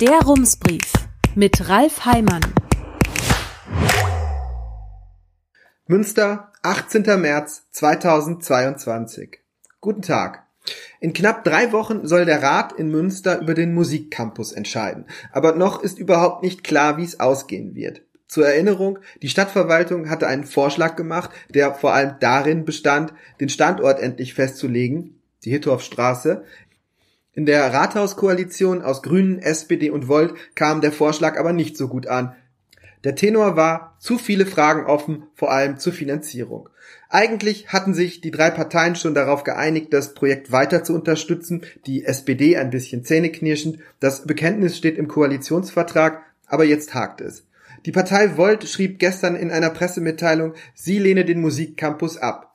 Der Rumsbrief mit Ralf Heimann. Münster, 18. März 2022. Guten Tag. In knapp drei Wochen soll der Rat in Münster über den Musikcampus entscheiden. Aber noch ist überhaupt nicht klar, wie es ausgehen wird. Zur Erinnerung, die Stadtverwaltung hatte einen Vorschlag gemacht, der vor allem darin bestand, den Standort endlich festzulegen, die Hittorfstraße. In der Rathauskoalition aus Grünen, SPD und Volt kam der Vorschlag aber nicht so gut an. Der Tenor war zu viele Fragen offen, vor allem zur Finanzierung. Eigentlich hatten sich die drei Parteien schon darauf geeinigt, das Projekt weiter zu unterstützen, die SPD ein bisschen zähneknirschend. Das Bekenntnis steht im Koalitionsvertrag, aber jetzt hakt es. Die Partei Volt schrieb gestern in einer Pressemitteilung, sie lehne den Musikcampus ab.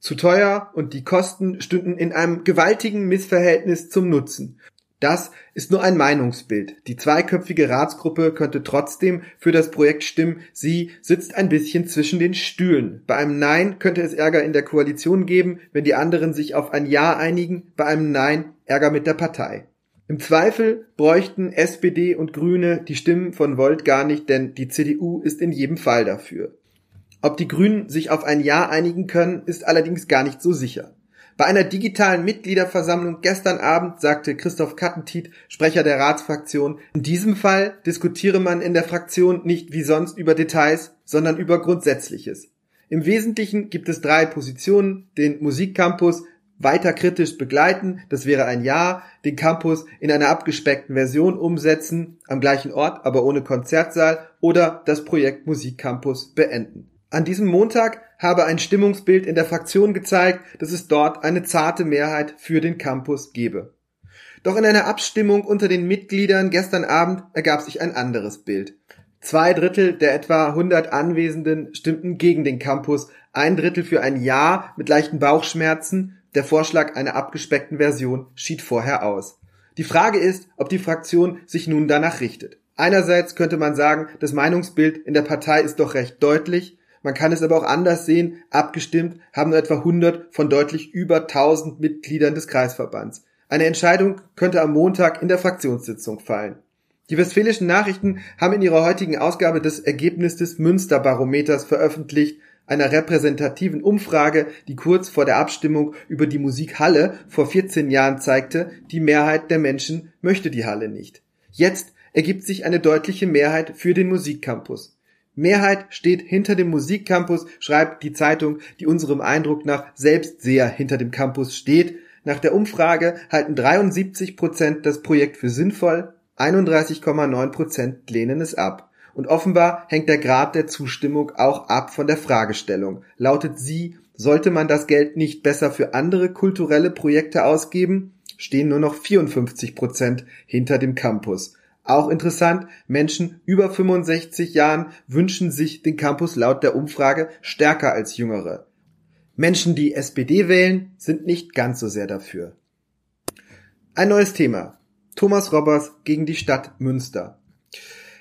Zu teuer und die Kosten stünden in einem gewaltigen Missverhältnis zum Nutzen. Das ist nur ein Meinungsbild. Die zweiköpfige Ratsgruppe könnte trotzdem für das Projekt stimmen. Sie sitzt ein bisschen zwischen den Stühlen. Bei einem Nein könnte es Ärger in der Koalition geben, wenn die anderen sich auf ein Ja einigen. Bei einem Nein Ärger mit der Partei. Im Zweifel bräuchten SPD und Grüne die Stimmen von Volt gar nicht, denn die CDU ist in jedem Fall dafür. Ob die Grünen sich auf ein Ja einigen können, ist allerdings gar nicht so sicher. Bei einer digitalen Mitgliederversammlung gestern Abend sagte Christoph Kattentiet, Sprecher der Ratsfraktion, in diesem Fall diskutiere man in der Fraktion nicht wie sonst über Details, sondern über Grundsätzliches. Im Wesentlichen gibt es drei Positionen, den Musikcampus weiter kritisch begleiten, das wäre ein Ja, den Campus in einer abgespeckten Version umsetzen, am gleichen Ort, aber ohne Konzertsaal oder das Projekt Musikcampus beenden. An diesem Montag habe ein Stimmungsbild in der Fraktion gezeigt, dass es dort eine zarte Mehrheit für den Campus gebe. Doch in einer Abstimmung unter den Mitgliedern gestern Abend ergab sich ein anderes Bild. Zwei Drittel der etwa 100 Anwesenden stimmten gegen den Campus, ein Drittel für ein Ja mit leichten Bauchschmerzen, der Vorschlag einer abgespeckten Version schied vorher aus. Die Frage ist, ob die Fraktion sich nun danach richtet. Einerseits könnte man sagen, das Meinungsbild in der Partei ist doch recht deutlich, man kann es aber auch anders sehen. Abgestimmt haben nur etwa 100 von deutlich über 1000 Mitgliedern des Kreisverbands. Eine Entscheidung könnte am Montag in der Fraktionssitzung fallen. Die Westfälischen Nachrichten haben in ihrer heutigen Ausgabe das Ergebnis des Münsterbarometers veröffentlicht, einer repräsentativen Umfrage, die kurz vor der Abstimmung über die Musikhalle vor 14 Jahren zeigte, die Mehrheit der Menschen möchte die Halle nicht. Jetzt ergibt sich eine deutliche Mehrheit für den Musikcampus. Mehrheit steht hinter dem Musikcampus, schreibt die Zeitung, die unserem Eindruck nach selbst sehr hinter dem Campus steht. Nach der Umfrage halten 73 Prozent das Projekt für sinnvoll, 31,9 Prozent lehnen es ab. Und offenbar hängt der Grad der Zustimmung auch ab von der Fragestellung. Lautet sie, sollte man das Geld nicht besser für andere kulturelle Projekte ausgeben? Stehen nur noch 54 Prozent hinter dem Campus. Auch interessant, Menschen über 65 Jahren wünschen sich den Campus laut der Umfrage stärker als jüngere. Menschen, die SPD wählen, sind nicht ganz so sehr dafür. Ein neues Thema. Thomas Robbers gegen die Stadt Münster.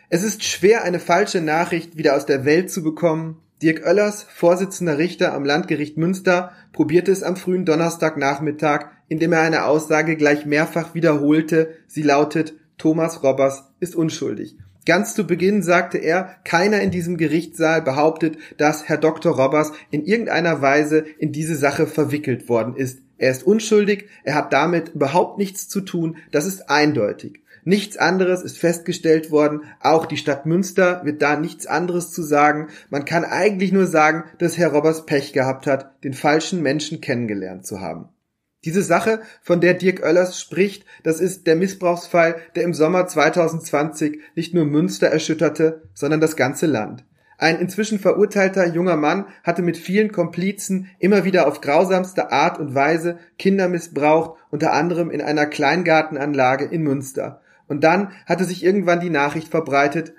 Es ist schwer, eine falsche Nachricht wieder aus der Welt zu bekommen. Dirk Oellers, Vorsitzender Richter am Landgericht Münster, probierte es am frühen Donnerstagnachmittag, indem er eine Aussage gleich mehrfach wiederholte. Sie lautet, Thomas Robbers ist unschuldig. Ganz zu Beginn sagte er, keiner in diesem Gerichtssaal behauptet, dass Herr Dr. Robbers in irgendeiner Weise in diese Sache verwickelt worden ist. Er ist unschuldig, er hat damit überhaupt nichts zu tun, das ist eindeutig. Nichts anderes ist festgestellt worden, auch die Stadt Münster wird da nichts anderes zu sagen. Man kann eigentlich nur sagen, dass Herr Robbers Pech gehabt hat, den falschen Menschen kennengelernt zu haben. Diese Sache, von der Dirk Oellers spricht, das ist der Missbrauchsfall, der im Sommer 2020 nicht nur Münster erschütterte, sondern das ganze Land. Ein inzwischen verurteilter junger Mann hatte mit vielen Komplizen immer wieder auf grausamste Art und Weise Kinder missbraucht, unter anderem in einer Kleingartenanlage in Münster. Und dann hatte sich irgendwann die Nachricht verbreitet,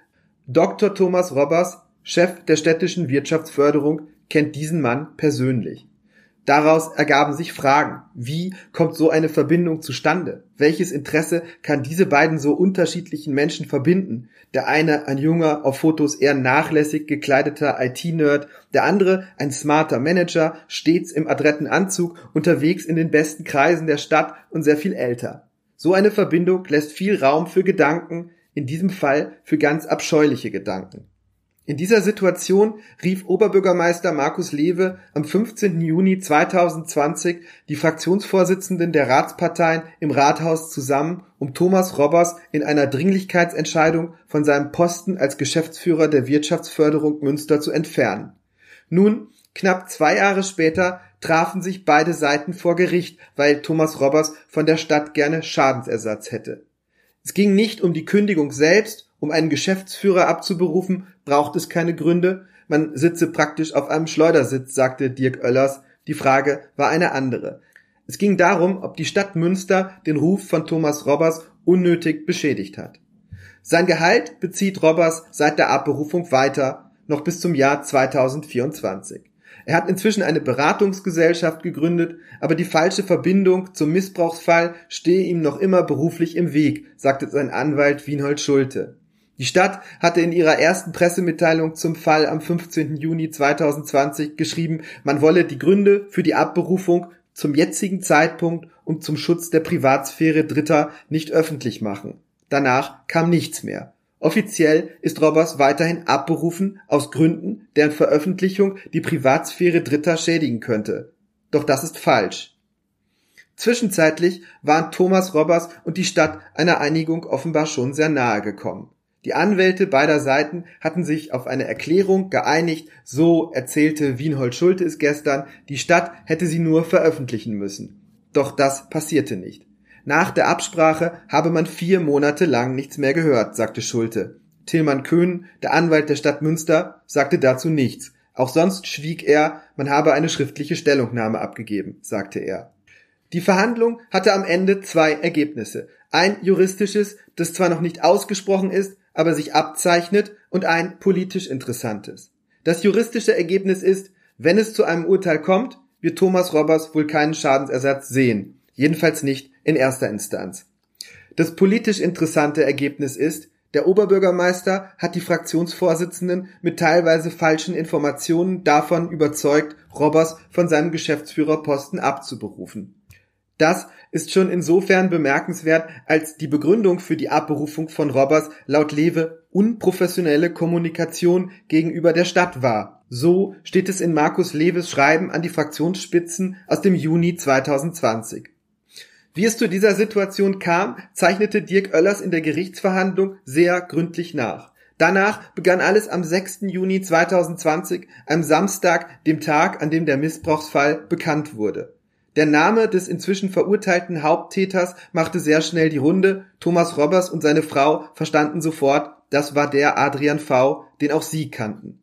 Dr. Thomas Robbers, Chef der städtischen Wirtschaftsförderung, kennt diesen Mann persönlich. Daraus ergaben sich Fragen. Wie kommt so eine Verbindung zustande? Welches Interesse kann diese beiden so unterschiedlichen Menschen verbinden? Der eine ein junger, auf Fotos eher nachlässig gekleideter IT-Nerd, der andere ein smarter Manager, stets im adretten Anzug, unterwegs in den besten Kreisen der Stadt und sehr viel älter. So eine Verbindung lässt viel Raum für Gedanken, in diesem Fall für ganz abscheuliche Gedanken. In dieser Situation rief Oberbürgermeister Markus Lewe am 15. Juni 2020 die Fraktionsvorsitzenden der Ratsparteien im Rathaus zusammen, um Thomas Robbers in einer Dringlichkeitsentscheidung von seinem Posten als Geschäftsführer der Wirtschaftsförderung Münster zu entfernen. Nun, knapp zwei Jahre später, trafen sich beide Seiten vor Gericht, weil Thomas Robbers von der Stadt gerne Schadensersatz hätte. Es ging nicht um die Kündigung selbst, um einen Geschäftsführer abzuberufen, braucht es keine Gründe. Man sitze praktisch auf einem Schleudersitz, sagte Dirk Oellers. Die Frage war eine andere. Es ging darum, ob die Stadt Münster den Ruf von Thomas Robbers unnötig beschädigt hat. Sein Gehalt bezieht Robbers seit der Abberufung weiter, noch bis zum Jahr 2024. Er hat inzwischen eine Beratungsgesellschaft gegründet, aber die falsche Verbindung zum Missbrauchsfall stehe ihm noch immer beruflich im Weg, sagte sein Anwalt Wienhold Schulte. Die Stadt hatte in ihrer ersten Pressemitteilung zum Fall am 15. Juni 2020 geschrieben, man wolle die Gründe für die Abberufung zum jetzigen Zeitpunkt und zum Schutz der Privatsphäre Dritter nicht öffentlich machen. Danach kam nichts mehr. Offiziell ist Robbers weiterhin abberufen aus Gründen, deren Veröffentlichung die Privatsphäre Dritter schädigen könnte. Doch das ist falsch. Zwischenzeitlich waren Thomas Robbers und die Stadt einer Einigung offenbar schon sehr nahe gekommen. Die Anwälte beider Seiten hatten sich auf eine Erklärung geeinigt, so erzählte Wienhold Schulte es gestern, die Stadt hätte sie nur veröffentlichen müssen. Doch das passierte nicht. Nach der Absprache habe man vier Monate lang nichts mehr gehört, sagte Schulte. Tillmann Köhn, der Anwalt der Stadt Münster, sagte dazu nichts. Auch sonst schwieg er, man habe eine schriftliche Stellungnahme abgegeben, sagte er. Die Verhandlung hatte am Ende zwei Ergebnisse. Ein juristisches, das zwar noch nicht ausgesprochen ist, aber sich abzeichnet und ein politisch interessantes. Das juristische Ergebnis ist, wenn es zu einem Urteil kommt, wird Thomas Robbers wohl keinen Schadensersatz sehen. Jedenfalls nicht in erster Instanz. Das politisch interessante Ergebnis ist, der Oberbürgermeister hat die Fraktionsvorsitzenden mit teilweise falschen Informationen davon überzeugt, Robbers von seinem Geschäftsführerposten abzuberufen. Das ist schon insofern bemerkenswert, als die Begründung für die Abberufung von Robbers laut Lewe unprofessionelle Kommunikation gegenüber der Stadt war. So steht es in Markus Lewes Schreiben an die Fraktionsspitzen aus dem Juni 2020. Wie es zu dieser Situation kam, zeichnete Dirk Oellers in der Gerichtsverhandlung sehr gründlich nach. Danach begann alles am 6. Juni 2020, einem Samstag, dem Tag, an dem der Missbrauchsfall bekannt wurde. Der Name des inzwischen verurteilten Haupttäters machte sehr schnell die Runde. Thomas Robbers und seine Frau verstanden sofort, das war der Adrian V., den auch sie kannten.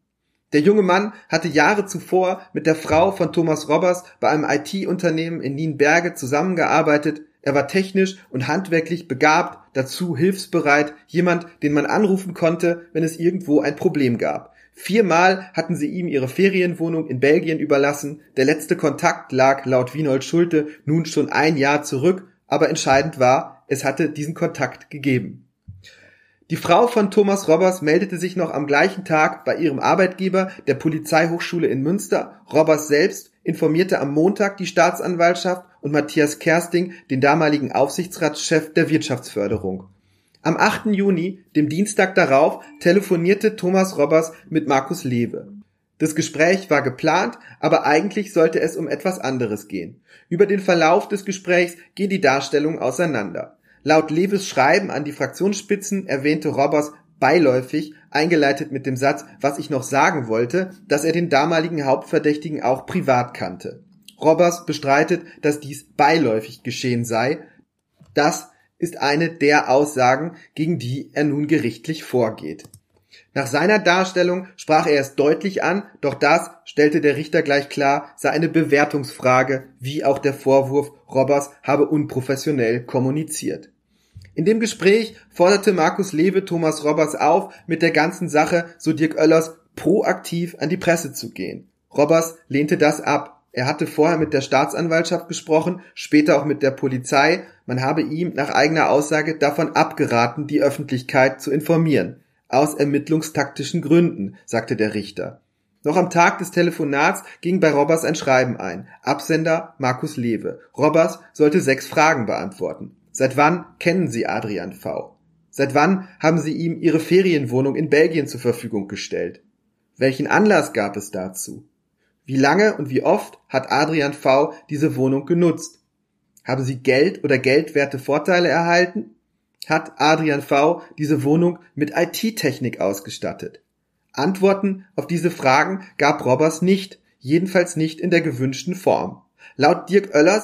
Der junge Mann hatte Jahre zuvor mit der Frau von Thomas Robbers bei einem IT-Unternehmen in Nienberge zusammengearbeitet. Er war technisch und handwerklich begabt, dazu hilfsbereit, jemand, den man anrufen konnte, wenn es irgendwo ein Problem gab. Viermal hatten sie ihm ihre Ferienwohnung in Belgien überlassen. Der letzte Kontakt lag laut Wienold Schulte nun schon ein Jahr zurück, aber entscheidend war, es hatte diesen Kontakt gegeben. Die Frau von Thomas Robbers meldete sich noch am gleichen Tag bei ihrem Arbeitgeber, der Polizeihochschule in Münster. Robbers selbst informierte am Montag die Staatsanwaltschaft und Matthias Kersting, den damaligen Aufsichtsratschef der Wirtschaftsförderung. Am 8. Juni, dem Dienstag darauf, telefonierte Thomas Robbers mit Markus Lewe. Das Gespräch war geplant, aber eigentlich sollte es um etwas anderes gehen. Über den Verlauf des Gesprächs gehen die Darstellungen auseinander. Laut Lewes Schreiben an die Fraktionsspitzen erwähnte Robbers beiläufig, eingeleitet mit dem Satz, was ich noch sagen wollte, dass er den damaligen Hauptverdächtigen auch privat kannte. Robbers bestreitet, dass dies beiläufig geschehen sei. Das ist eine der Aussagen, gegen die er nun gerichtlich vorgeht. Nach seiner Darstellung sprach er es deutlich an, doch das, stellte der Richter gleich klar, sei eine Bewertungsfrage, wie auch der Vorwurf, Robbers habe unprofessionell kommuniziert. In dem Gespräch forderte Markus Lewe Thomas Robbers auf, mit der ganzen Sache, so Dirk Oellers, proaktiv an die Presse zu gehen. Robbers lehnte das ab. Er hatte vorher mit der Staatsanwaltschaft gesprochen, später auch mit der Polizei. Man habe ihm nach eigener Aussage davon abgeraten, die Öffentlichkeit zu informieren. Aus ermittlungstaktischen Gründen, sagte der Richter. Noch am Tag des Telefonats ging bei Robbers ein Schreiben ein. Absender Markus Lewe. Robbers sollte sechs Fragen beantworten. Seit wann kennen Sie Adrian V? Seit wann haben Sie ihm Ihre Ferienwohnung in Belgien zur Verfügung gestellt? Welchen Anlass gab es dazu? Wie lange und wie oft hat Adrian V diese Wohnung genutzt? Haben Sie Geld oder geldwerte Vorteile erhalten? Hat Adrian V diese Wohnung mit IT-Technik ausgestattet? Antworten auf diese Fragen gab Robbers nicht, jedenfalls nicht in der gewünschten Form. Laut Dirk Oellers